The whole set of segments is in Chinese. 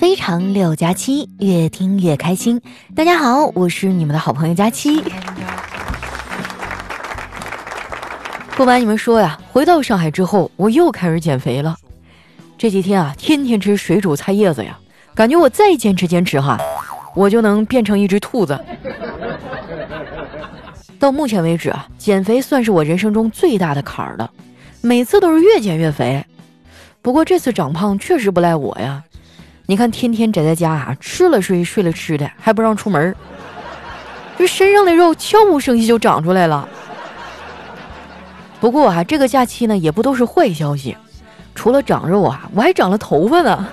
非常六加七，越听越开心。大家好，我是你们的好朋友佳期。不瞒你们说呀，回到上海之后，我又开始减肥了。这几天啊，天天吃水煮菜叶子呀，感觉我再坚持坚持哈，我就能变成一只兔子。到目前为止啊，减肥算是我人生中最大的坎儿了，每次都是越减越肥。不过这次长胖确实不赖我呀。你看，天天宅在家啊，吃了睡，睡了吃的，还不让出门，这身上的肉悄无声息就长出来了。不过啊，这个假期呢，也不都是坏消息，除了长肉啊，我还长了头发呢。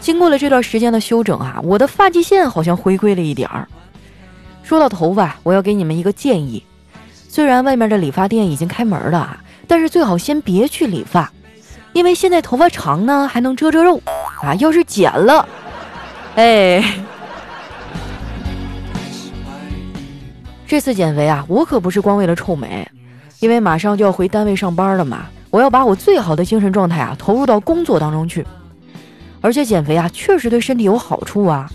经过了这段时间的休整啊，我的发际线好像回归了一点儿。说到头发，我要给你们一个建议，虽然外面的理发店已经开门了，但是最好先别去理发。因为现在头发长呢，还能遮遮肉啊。要是剪了，哎，这次减肥啊，我可不是光为了臭美，因为马上就要回单位上班了嘛。我要把我最好的精神状态啊投入到工作当中去。而且减肥啊，确实对身体有好处啊。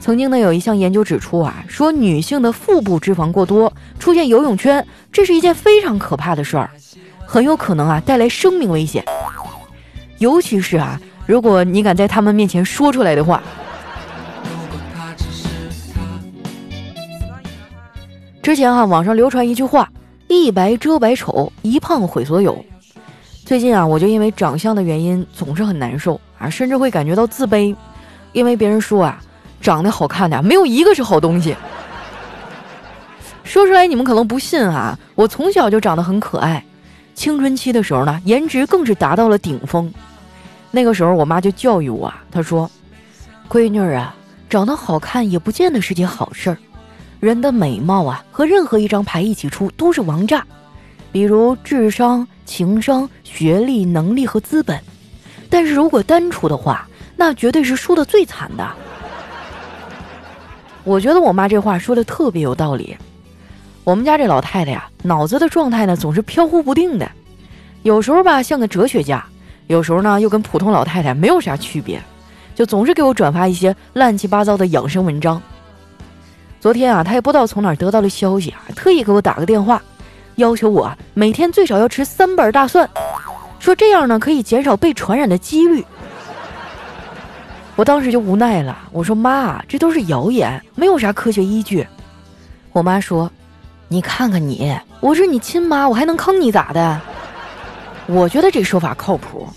曾经呢，有一项研究指出啊，说女性的腹部脂肪过多，出现游泳圈，这是一件非常可怕的事儿，很有可能啊带来生命危险。尤其是啊，如果你敢在他们面前说出来的话。之前哈，网上流传一句话：“一白遮百丑，一胖毁所有。”最近啊，我就因为长相的原因总是很难受啊，甚至会感觉到自卑，因为别人说啊，长得好看的没有一个是好东西。说出来你们可能不信啊，我从小就长得很可爱，青春期的时候呢，颜值更是达到了顶峰。那个时候，我妈就教育我，她说：“闺女啊，长得好看也不见得是件好事儿。人的美貌啊，和任何一张牌一起出都是王炸，比如智商、情商、学历、能力和资本。但是如果单出的话，那绝对是输的最惨的。”我觉得我妈这话说的特别有道理。我们家这老太太呀，脑子的状态呢总是飘忽不定的，有时候吧像个哲学家。有时候呢，又跟普通老太太没有啥区别，就总是给我转发一些乱七八糟的养生文章。昨天啊，她也不知道从哪得到的消息啊，特意给我打个电话，要求我每天最少要吃三瓣大蒜，说这样呢可以减少被传染的几率。我当时就无奈了，我说妈，这都是谣言，没有啥科学依据。我妈说：“你看看你，我是你亲妈，我还能坑你咋的？”我觉得这说法靠谱，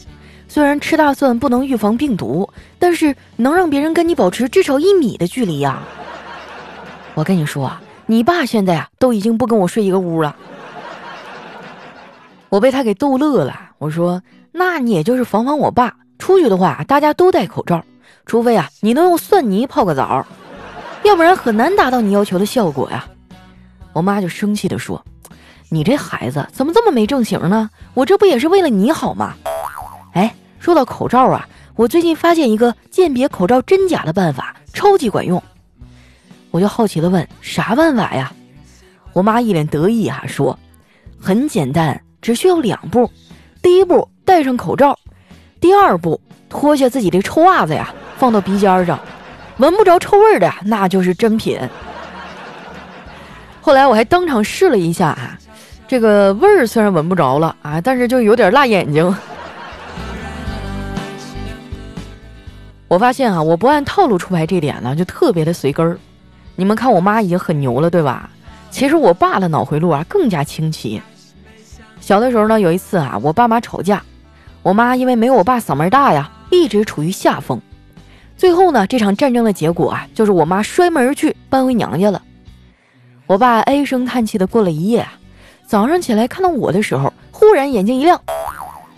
虽然吃大蒜不能预防病毒，但是能让别人跟你保持至少一米的距离呀。我跟你说啊，你爸现在啊都已经不跟我睡一个屋了。我被他给逗乐了。我说，那你也就是防防我爸，出去的话大家都戴口罩，除非啊你能用蒜泥泡个澡，要不然很难达到你要求的效果呀。我妈就生气地说。你这孩子怎么这么没正形呢？我这不也是为了你好吗？哎，说到口罩啊，我最近发现一个鉴别口罩真假的办法，超级管用。我就好奇的问：啥办法呀？我妈一脸得意啊，说：很简单，只需要两步。第一步，戴上口罩；第二步，脱下自己的臭袜子呀，放到鼻尖上，闻不着臭味的，那就是真品。后来我还当场试了一下啊。这个味儿虽然闻不着了啊，但是就有点辣眼睛。我发现啊，我不按套路出牌这点呢，就特别的随根儿。你们看，我妈已经很牛了，对吧？其实我爸的脑回路啊更加清奇。小的时候呢，有一次啊，我爸妈吵架，我妈因为没有我爸嗓门大呀，一直处于下风。最后呢，这场战争的结果啊，就是我妈摔门而去，搬回娘家了。我爸唉声叹气的过了一夜啊。早上起来看到我的时候，忽然眼睛一亮，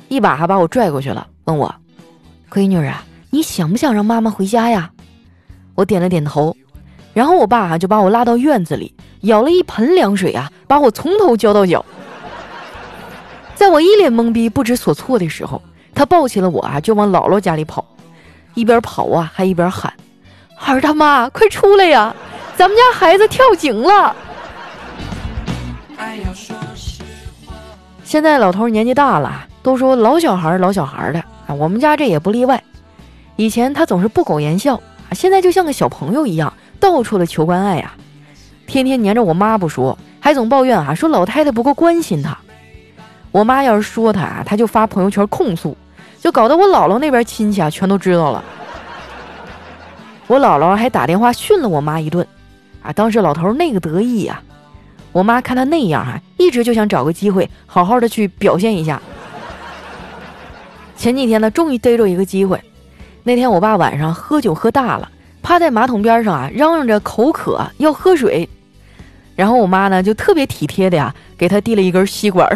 一把还把我拽过去了，问我：“闺女啊，你想不想让妈妈回家呀？”我点了点头，然后我爸啊就把我拉到院子里，舀了一盆凉水啊，把我从头浇到脚。在我一脸懵逼不知所措的时候，他抱起了我啊，就往姥姥家里跑，一边跑啊还一边喊：“孩儿他妈，快出来呀，咱们家孩子跳井了！”现在老头年纪大了，都说老小孩老小孩的啊，我们家这也不例外。以前他总是不苟言笑啊，现在就像个小朋友一样，到处的求关爱呀，天天黏着我妈不说，还总抱怨啊，说老太太不够关心他。我妈要是说他啊，他就发朋友圈控诉，就搞得我姥姥那边亲戚啊全都知道了。我姥姥还打电话训了我妈一顿，啊，当时老头那个得意呀。我妈看他那样哈，一直就想找个机会好好的去表现一下。前几天呢，终于逮着一个机会。那天我爸晚上喝酒喝大了，趴在马桶边上啊，嚷嚷着口渴要喝水。然后我妈呢就特别体贴的呀，给他递了一根吸管。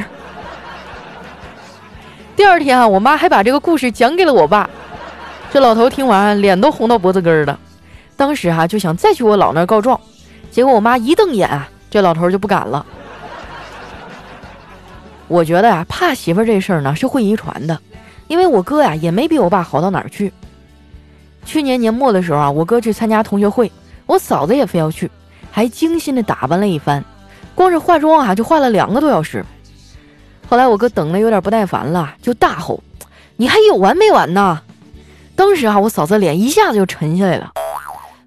第二天啊，我妈还把这个故事讲给了我爸。这老头听完脸都红到脖子根儿了，当时哈就想再去我姥那儿告状，结果我妈一瞪眼。这老头就不敢了。我觉得呀，怕媳妇这事儿呢是会遗传的，因为我哥呀也没比我爸好到哪儿去。去年年末的时候啊，我哥去参加同学会，我嫂子也非要去，还精心的打扮了一番，光是化妆啊就化了两个多小时。后来我哥等的有点不耐烦了，就大吼：“你还有完没完呢？”当时啊，我嫂子脸一下子就沉下来了。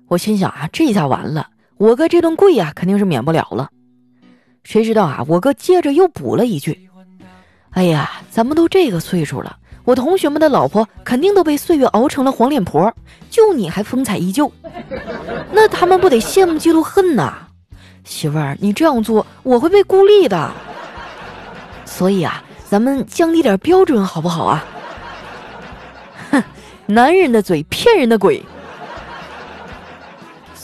我心想啊，这下完了。我哥这顿跪呀，肯定是免不了了。谁知道啊，我哥接着又补了一句：“哎呀，咱们都这个岁数了，我同学们的老婆肯定都被岁月熬成了黄脸婆，就你还风采依旧，那他们不得羡慕嫉妒恨呐？媳妇儿，你这样做我会被孤立的。所以啊，咱们降低点标准好不好啊？”哼，男人的嘴骗人的鬼。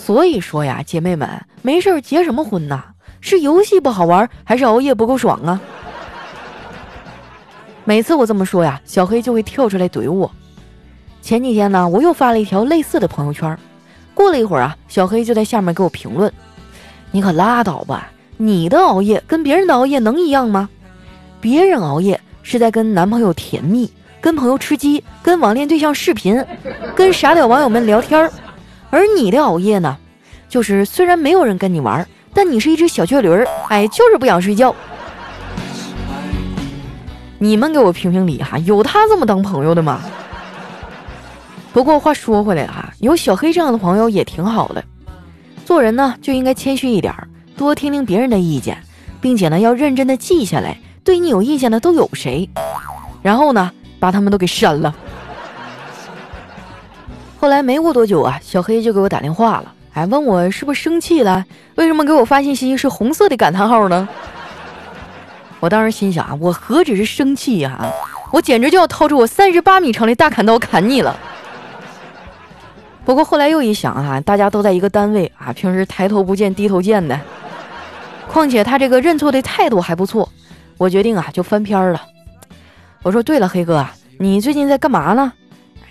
所以说呀，姐妹们，没事儿结什么婚呐？是游戏不好玩，还是熬夜不够爽啊？每次我这么说呀，小黑就会跳出来怼我。前几天呢，我又发了一条类似的朋友圈，过了一会儿啊，小黑就在下面给我评论：“你可拉倒吧，你的熬夜跟别人的熬夜能一样吗？别人熬夜是在跟男朋友甜蜜，跟朋友吃鸡，跟网恋对象视频，跟傻屌网友们聊天儿。”而你的熬夜呢，就是虽然没有人跟你玩，但你是一只小倔驴儿，哎，就是不想睡觉。你们给我评评理哈，有他这么当朋友的吗？不过话说回来哈，有小黑这样的朋友也挺好的。做人呢就应该谦虚一点儿，多听听别人的意见，并且呢要认真的记下来，对你有意见的都有谁，然后呢把他们都给删了。后来没过多久啊，小黑就给我打电话了，哎，问我是不是生气了？为什么给我发信息是红色的感叹号呢？我当时心想啊，我何止是生气呀，我简直就要掏出我三十八米长的大砍刀砍你了。不过后来又一想啊，大家都在一个单位啊，平时抬头不见低头见的，况且他这个认错的态度还不错，我决定啊就翻篇了。我说对了，黑哥，你最近在干嘛呢？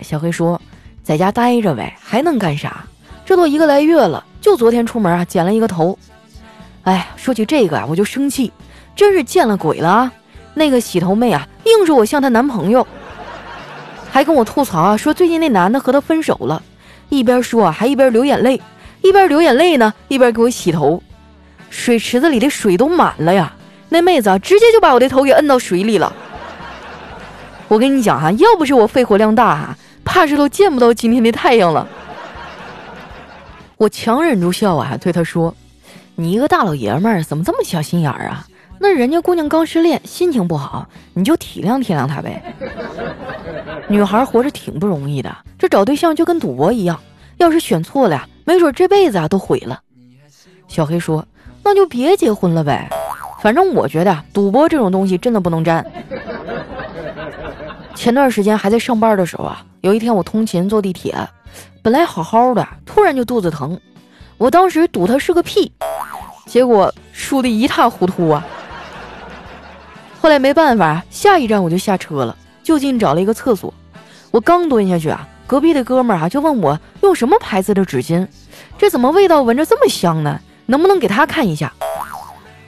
小黑说。在家待着呗，还能干啥？这都一个来月了，就昨天出门啊，剪了一个头。哎，说起这个啊，我就生气，真是见了鬼了啊！那个洗头妹啊，硬说我像她男朋友，还跟我吐槽啊，说最近那男的和她分手了。一边说啊，还一边流眼泪，一边流眼泪呢，一边给我洗头。水池子里的水都满了呀，那妹子啊，直接就把我的头给摁到水里了。我跟你讲哈，要不是我肺活量大哈。怕是都见不到今天的太阳了。我强忍住笑啊，对他说：“你一个大老爷们儿，怎么这么小心眼儿啊？那人家姑娘刚失恋，心情不好，你就体谅体谅她呗。女孩活着挺不容易的，这找对象就跟赌博一样，要是选错了，没准这辈子啊都毁了。”小黑说：“那就别结婚了呗，反正我觉得赌博这种东西真的不能沾。”前段时间还在上班的时候啊，有一天我通勤坐地铁，本来好好的，突然就肚子疼。我当时赌他是个屁，结果输的一塌糊涂啊。后来没办法，下一站我就下车了，就近找了一个厕所。我刚蹲下去啊，隔壁的哥们儿啊就问我用什么牌子的纸巾，这怎么味道闻着这么香呢？能不能给他看一下？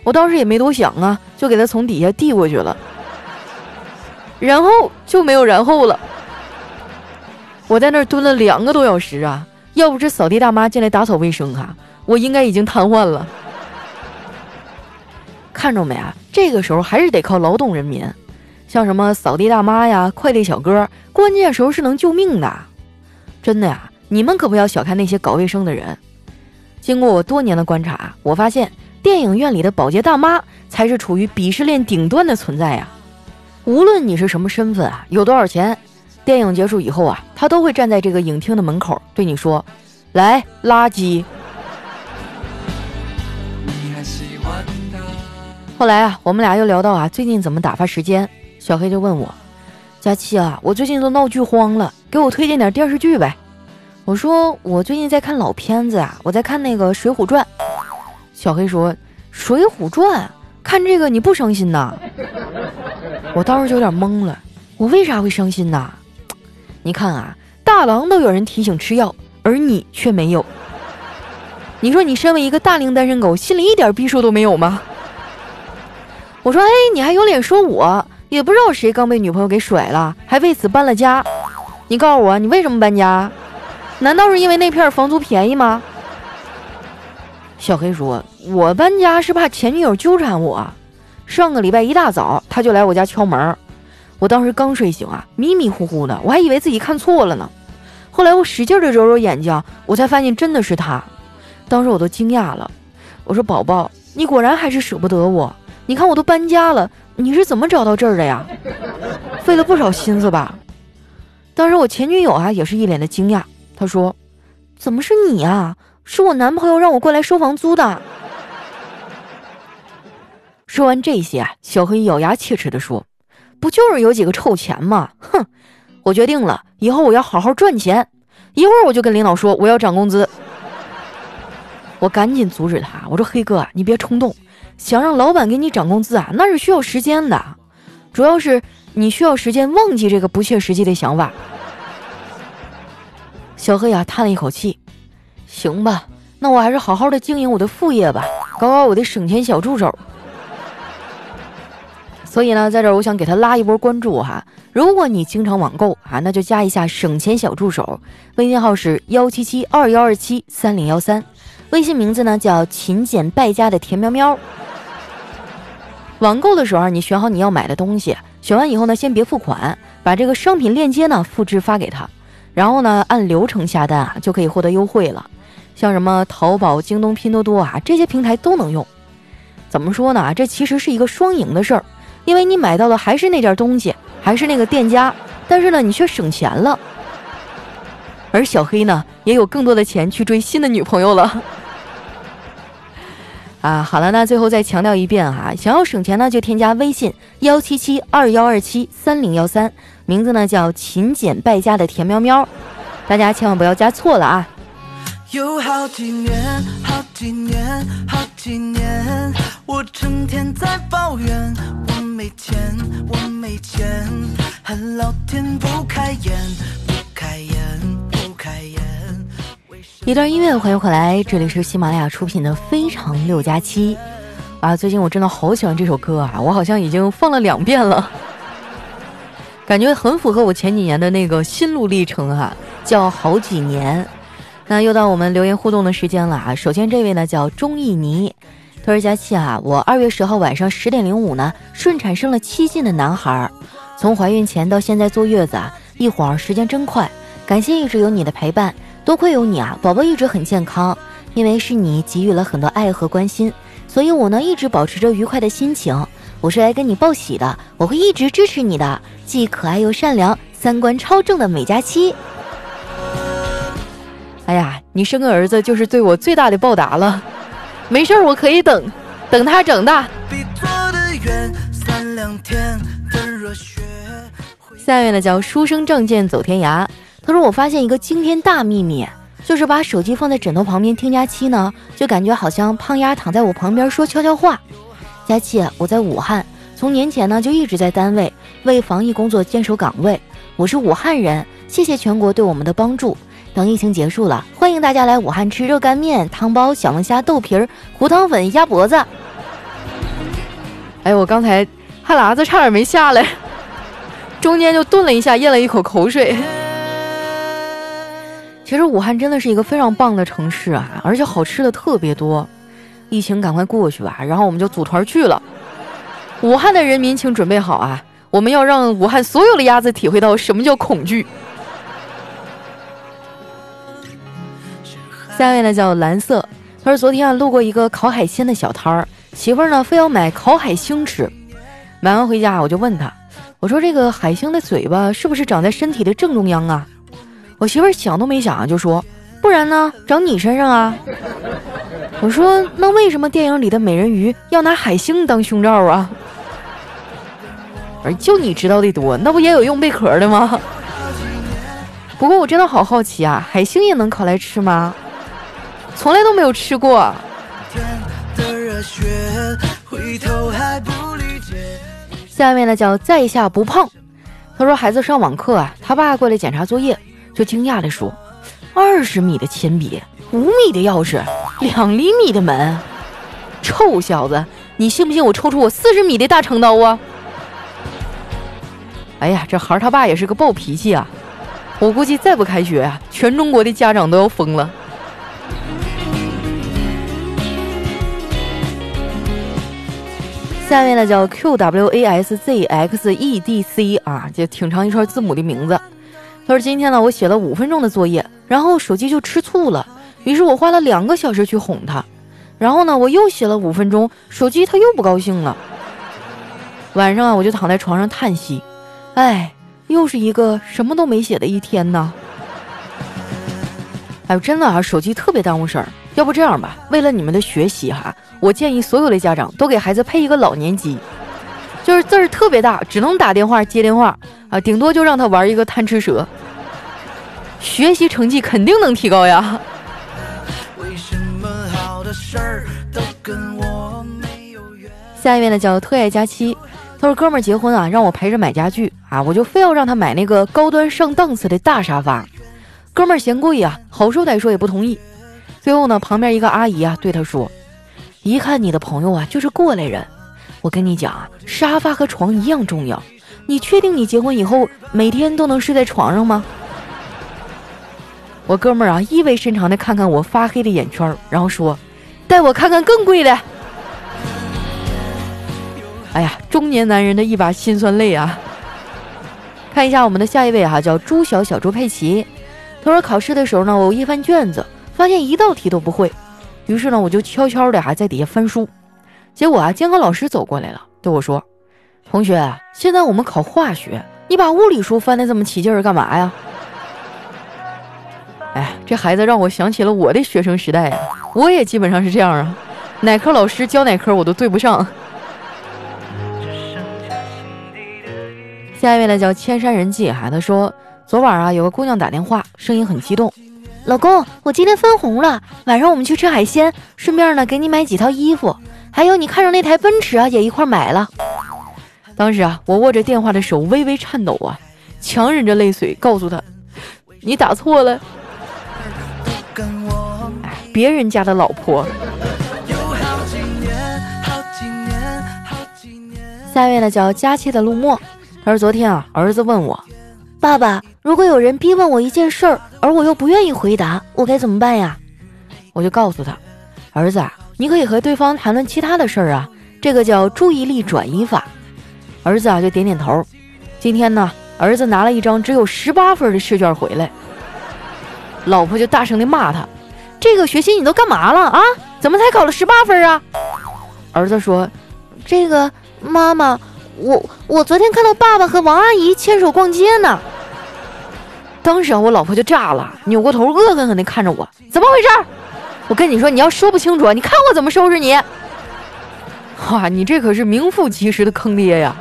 我当时也没多想啊，就给他从底下递过去了。然后就没有然后了。我在那儿蹲了两个多小时啊！要不是扫地大妈进来打扫卫生哈，我应该已经瘫痪了。看着没啊？这个时候还是得靠劳动人民，像什么扫地大妈呀、快递小哥，关键时候是能救命的。真的呀，你们可不要小看那些搞卫生的人。经过我多年的观察，我发现电影院里的保洁大妈才是处于鄙视链顶端的存在呀。无论你是什么身份啊，有多少钱，电影结束以后啊，他都会站在这个影厅的门口对你说：“来，垃圾。”后来啊，我们俩又聊到啊，最近怎么打发时间？小黑就问我：“佳期啊，我最近都闹剧荒了，给我推荐点电视剧呗。”我说：“我最近在看老片子啊，我在看那个《水浒传》。”小黑说：“《水浒传》，看这个你不伤心呐？”我当时就有点懵了，我为啥会伤心呐？你看啊，大郎都有人提醒吃药，而你却没有。你说你身为一个大龄单身狗，心里一点逼数都没有吗？我说，哎，你还有脸说我？也不知道谁刚被女朋友给甩了，还为此搬了家。你告诉我，你为什么搬家？难道是因为那片房租便宜吗？小黑说：“我搬家是怕前女友纠缠我。上个礼拜一大早，他就来我家敲门。我当时刚睡醒啊，迷迷糊糊的，我还以为自己看错了呢。后来我使劲的揉揉眼睛，我才发现真的是他。当时我都惊讶了。我说：宝宝，你果然还是舍不得我。”你看我都搬家了，你是怎么找到这儿的呀？费了不少心思吧？当时我前女友啊也是一脸的惊讶，她说：“怎么是你啊？是我男朋友让我过来收房租的。”说完这些，小黑咬牙切齿地说：“不就是有几个臭钱吗？哼！我决定了，以后我要好好赚钱。一会儿我就跟领导说我要涨工资。”我赶紧阻止他，我说：“黑哥，你别冲动。”想让老板给你涨工资啊，那是需要时间的，主要是你需要时间忘记这个不切实际的想法。小黑呀叹了一口气，行吧，那我还是好好的经营我的副业吧，搞搞我的省钱小助手。所以呢，在这儿我想给他拉一波关注哈，如果你经常网购啊，那就加一下省钱小助手，微信号是幺七七二幺二七三零幺三，微信名字呢叫勤俭败家的田喵喵。网购的时候，你选好你要买的东西，选完以后呢，先别付款，把这个商品链接呢复制发给他，然后呢按流程下单啊，就可以获得优惠了。像什么淘宝、京东、拼多多啊这些平台都能用。怎么说呢？这其实是一个双赢的事儿，因为你买到的还是那件东西，还是那个店家，但是呢你却省钱了，而小黑呢也有更多的钱去追新的女朋友了。啊，好了，那最后再强调一遍哈，想要省钱呢，就添加微信幺七七二幺二七三零幺三，名字呢叫勤俭败家的田喵喵，大家千万不要加错了啊。有好几年，好几年，好几年，我成天在抱怨我没钱，我没钱，恨老天不开眼，不开眼，不开眼。一段音乐，欢迎回来，这里是喜马拉雅出品的《非常六加七》啊！最近我真的好喜欢这首歌啊，我好像已经放了两遍了，感觉很符合我前几年的那个心路历程哈，叫好几年。那又到我们留言互动的时间了啊！首先这位呢叫钟意妮，他说佳期啊，我二月十号晚上十点零五呢顺产生了七斤的男孩，从怀孕前到现在坐月子啊，一晃时间真快，感谢一直有你的陪伴。多亏有你啊，宝宝一直很健康。因为是你给予了很多爱和关心，所以我呢一直保持着愉快的心情。我是来跟你报喜的，我会一直支持你的，既可爱又善良，三观超正的美佳期。哎呀，你生个儿子就是对我最大的报答了。没事儿，我可以等，等他长大。下面呢叫书生仗剑走天涯。他说：“我发现一个惊天大秘密，就是把手机放在枕头旁边听佳期呢，就感觉好像胖丫躺在我旁边说悄悄话。佳期，我在武汉，从年前呢就一直在单位为防疫工作坚守岗位。我是武汉人，谢谢全国对我们的帮助。等疫情结束了，欢迎大家来武汉吃热干面、汤包、小龙虾、豆皮儿、胡汤粉、鸭脖子。”哎，我刚才哈喇子差点没下来，中间就顿了一下，咽了一口口水。其实武汉真的是一个非常棒的城市啊，而且好吃的特别多。疫情赶快过去吧，然后我们就组团去了。武汉的人民，请准备好啊！我们要让武汉所有的鸭子体会到什么叫恐惧。下一位呢叫蓝色，他说昨天啊路过一个烤海鲜的小摊儿，媳妇儿呢非要买烤海星吃，买完回家我就问他，我说这个海星的嘴巴是不是长在身体的正中央啊？我媳妇儿想都没想就说，不然呢长你身上啊？我说那为什么电影里的美人鱼要拿海星当胸罩啊？而就你知道的多，那不也有用贝壳的吗？不过我真的好好奇啊，海星也能烤来吃吗？从来都没有吃过。下面呢叫在下不胖，他说孩子上网课啊，他爸过来检查作业，就惊讶的说：“二十米的铅笔，五米的钥匙，两厘米的门，臭小子，你信不信我抽出我四十米的大长刀啊？”哎呀，这孩儿他爸也是个暴脾气啊，我估计再不开学啊，全中国的家长都要疯了。下面呢叫 Q W A S Z X E D C 啊，就挺长一串字母的名字。他说今天呢我写了五分钟的作业，然后手机就吃醋了，于是我花了两个小时去哄他。然后呢我又写了五分钟，手机他又不高兴了。晚上啊我就躺在床上叹息，哎，又是一个什么都没写的一天呢。哎呦，真的啊，手机特别耽误事儿。要不这样吧，为了你们的学习哈，我建议所有的家长都给孩子配一个老年机，就是字儿特别大，只能打电话接电话啊，顶多就让他玩一个贪吃蛇，学习成绩肯定能提高呀。下一位呢叫特爱佳期，他说哥们儿结婚啊，让我陪着买家具啊，我就非要让他买那个高端上档次的大沙发，哥们儿嫌贵呀，好说歹说也不同意。最后呢，旁边一个阿姨啊对他说：“一看你的朋友啊就是过来人，我跟你讲啊，沙发和床一样重要。你确定你结婚以后每天都能睡在床上吗？”我哥们儿啊意味深长的看看我发黑的眼圈，然后说：“带我看看更贵的。”哎呀，中年男人的一把辛酸泪啊！看一下我们的下一位哈，叫朱小小猪佩奇。他说考试的时候呢，我一翻卷子。发现一道题都不会，于是呢，我就悄悄的还在底下翻书。结果啊，监考老师走过来了，对我说：“同学，现在我们考化学，你把物理书翻的这么起劲儿干嘛呀？”哎，这孩子让我想起了我的学生时代呀，我也基本上是这样啊，哪科老师教哪科我都对不上。下一位呢叫千山人迹哈，他说昨晚啊有个姑娘打电话，声音很激动。老公，我今天分红了，晚上我们去吃海鲜，顺便呢给你买几套衣服，还有你看上那台奔驰啊，也一块买了。当时啊，我握着电话的手微微颤抖啊，强忍着泪水告诉他：“你打错了，哎，别人家的老婆。”下一位呢叫佳期的陆墨，他说昨天啊，儿子问我。爸爸，如果有人逼问我一件事儿，而我又不愿意回答，我该怎么办呀？我就告诉他，儿子啊，你可以和对方谈论其他的事儿啊，这个叫注意力转移法。儿子啊就点点头。今天呢，儿子拿了一张只有十八分的试卷回来，老婆就大声的骂他：“这个学期你都干嘛了啊？怎么才考了十八分啊？”儿子说：“这个妈妈，我我昨天看到爸爸和王阿姨牵手逛街呢。”当时啊，我老婆就炸了，扭过头恶狠狠地看着我，怎么回事？我跟你说，你要说不清楚，你看我怎么收拾你！哇，你这可是名副其实的坑爹呀！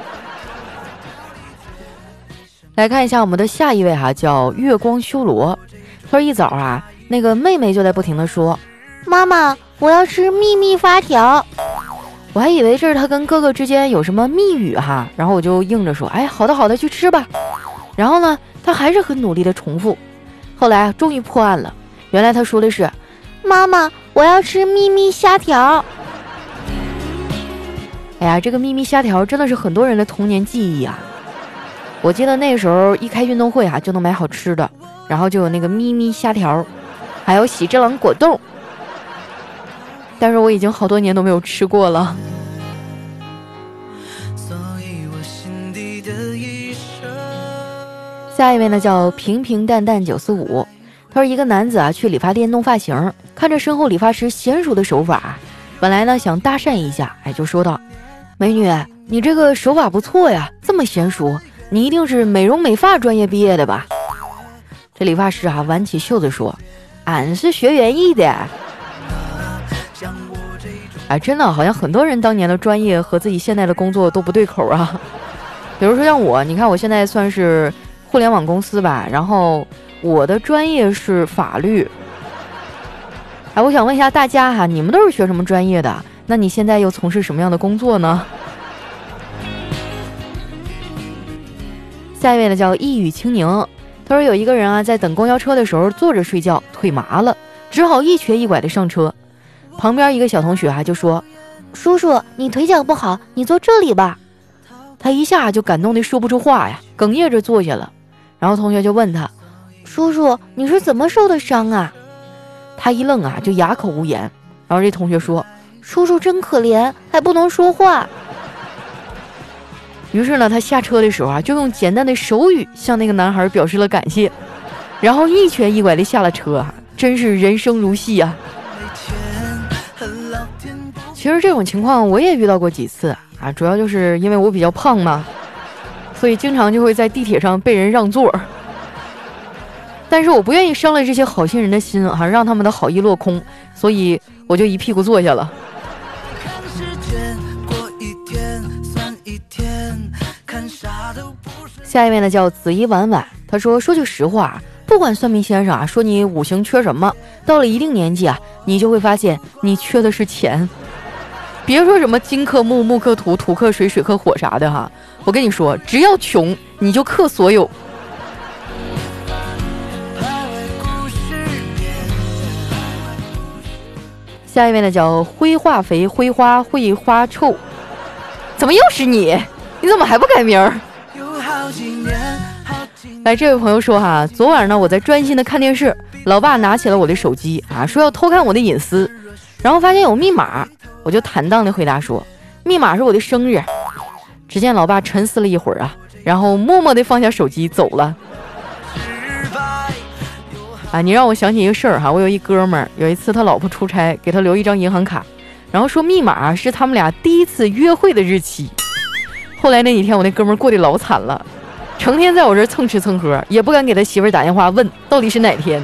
来看一下我们的下一位哈，叫月光修罗。他说一早啊，那个妹妹就在不停的说：“妈妈，我要吃秘密发条。”我还以为这是他跟哥哥之间有什么密语哈，然后我就应着说：“哎，好的好的，去吃吧。”然后呢？他还是很努力的重复，后来终于破案了。原来他说的是：“妈妈，我要吃咪咪虾条。”哎呀，这个咪咪虾条真的是很多人的童年记忆啊！我记得那时候一开运动会啊就能买好吃的，然后就有那个咪咪虾条，还有喜之郎果冻。但是我已经好多年都没有吃过了。下一位呢叫平平淡淡九四五，他说一个男子啊去理发店弄发型，看着身后理发师娴熟的手法，本来呢想搭讪一下，哎，就说道：“美女，你这个手法不错呀，这么娴熟，你一定是美容美发专业毕业的吧？”这理发师啊挽起袖子说：“俺是学园艺的。”哎，真的好像很多人当年的专业和自己现在的工作都不对口啊。比如说像我，你看我现在算是互联网公司吧，然后我的专业是法律。哎，我想问一下大家哈，你们都是学什么专业的？那你现在又从事什么样的工作呢？下一位呢叫一语清宁，他说有一个人啊在等公交车的时候坐着睡觉，腿麻了，只好一瘸一拐的上车。旁边一个小同学啊就说：“叔叔，你腿脚不好，你坐这里吧。”他一下就感动的说不出话呀，哽咽着坐下了。然后同学就问他：“叔叔，你是怎么受的伤啊？”他一愣啊，就哑口无言。然后这同学说：“叔叔真可怜，还不能说话。”于是呢，他下车的时候啊，就用简单的手语向那个男孩表示了感谢，然后一瘸一拐的下了车，真是人生如戏啊。其实这种情况我也遇到过几次啊，主要就是因为我比较胖嘛，所以经常就会在地铁上被人让座。但是我不愿意伤了这些好心人的心啊，让他们的好意落空，所以我就一屁股坐下了。下一位呢叫紫衣婉婉，他说：“说句实话，不管算命先生啊说你五行缺什么，到了一定年纪啊，你就会发现你缺的是钱。”别说什么金克木，木克土，土克水，水克火啥的哈，我跟你说，只要穷，你就克所有。下一位呢，叫灰化肥，灰花会花臭，怎么又是你？你怎么还不改名儿？来，这位朋友说哈，昨晚呢，我在专心的看电视，老爸拿起了我的手机啊，说要偷看我的隐私，然后发现有密码。我就坦荡的回答说：“密码是我的生日。”只见老爸沉思了一会儿啊，然后默默地放下手机走了。啊，你让我想起一个事儿哈，我有一哥们儿，有一次他老婆出差，给他留一张银行卡，然后说密码是他们俩第一次约会的日期。后来那几天我那哥们儿过得老惨了，成天在我这儿蹭吃蹭喝，也不敢给他媳妇儿打电话问到底是哪天。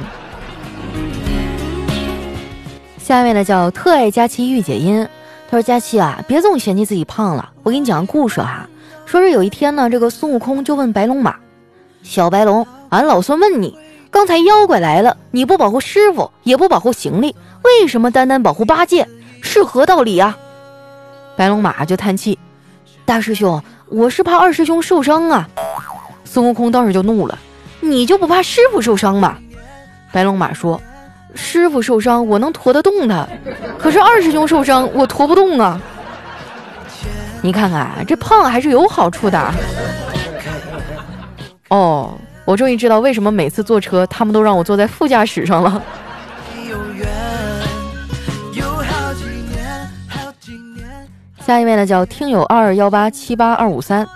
下一位呢叫特爱佳期御姐音，他说：“佳期啊，别总嫌弃自己胖了。我给你讲个故事哈，说是有一天呢，这个孙悟空就问白龙马：‘小白龙，俺老孙问你，刚才妖怪来了，你不保护师傅，也不保护行李，为什么单单保护八戒？是何道理啊？’白龙马就叹气：‘大师兄，我是怕二师兄受伤啊。’孙悟空当时就怒了：‘你就不怕师傅受伤吗？’白龙马说。”师傅受伤，我能驮得动他；可是二师兄受伤，我驮不动啊！你看看，这胖还是有好处的。哦，我终于知道为什么每次坐车，他们都让我坐在副驾驶上了。下一位呢，叫听友二二幺八七八二五三，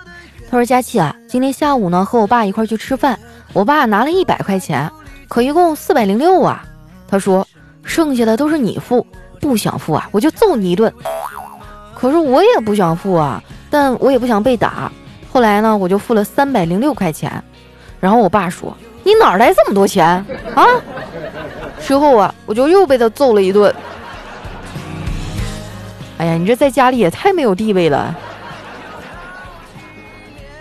他说：“佳琪啊，今天下午呢，和我爸一块去吃饭，我爸拿了一百块钱，可一共四百零六啊。”他说：“剩下的都是你付，不想付啊，我就揍你一顿。可是我也不想付啊，但我也不想被打。后来呢，我就付了三百零六块钱。然后我爸说：‘你哪来这么多钱啊？’之后啊，我就又被他揍了一顿。哎呀，你这在家里也太没有地位了。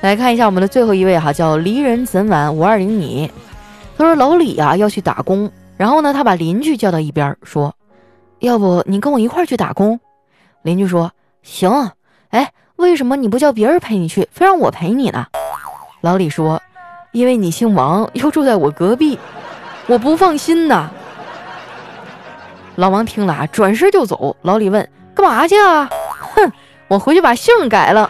来看一下我们的最后一位哈，叫离人怎晚五二零你。他说老李啊要去打工。”然后呢，他把邻居叫到一边说：“要不你跟我一块去打工？”邻居说：“行。”哎，为什么你不叫别人陪你去，非让我陪你呢？老李说：“因为你姓王，又住在我隔壁，我不放心呐。”老王听了啊，转身就走。老李问：“干嘛去啊？”哼，我回去把姓改了。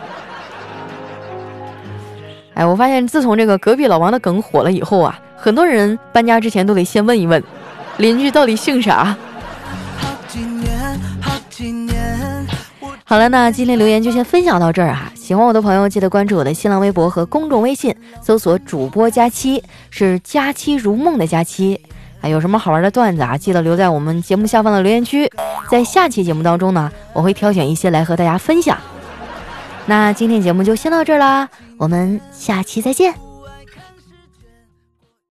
哎，我发现自从这个隔壁老王的梗火了以后啊。很多人搬家之前都得先问一问，邻居到底姓啥。好了，那今天留言就先分享到这儿哈。喜欢我的朋友，记得关注我的新浪微博和公众微信，搜索主播佳期，是佳期如梦的佳期。啊，有什么好玩的段子啊，记得留在我们节目下方的留言区，在下期节目当中呢，我会挑选一些来和大家分享。那今天节目就先到这儿啦，我们下期再见。